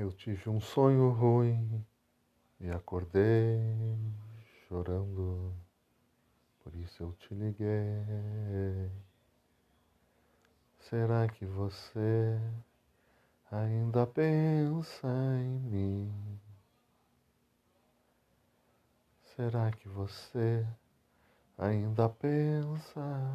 Eu tive um sonho ruim e acordei chorando, por isso eu te liguei. Será que você ainda pensa em mim? Será que você ainda pensa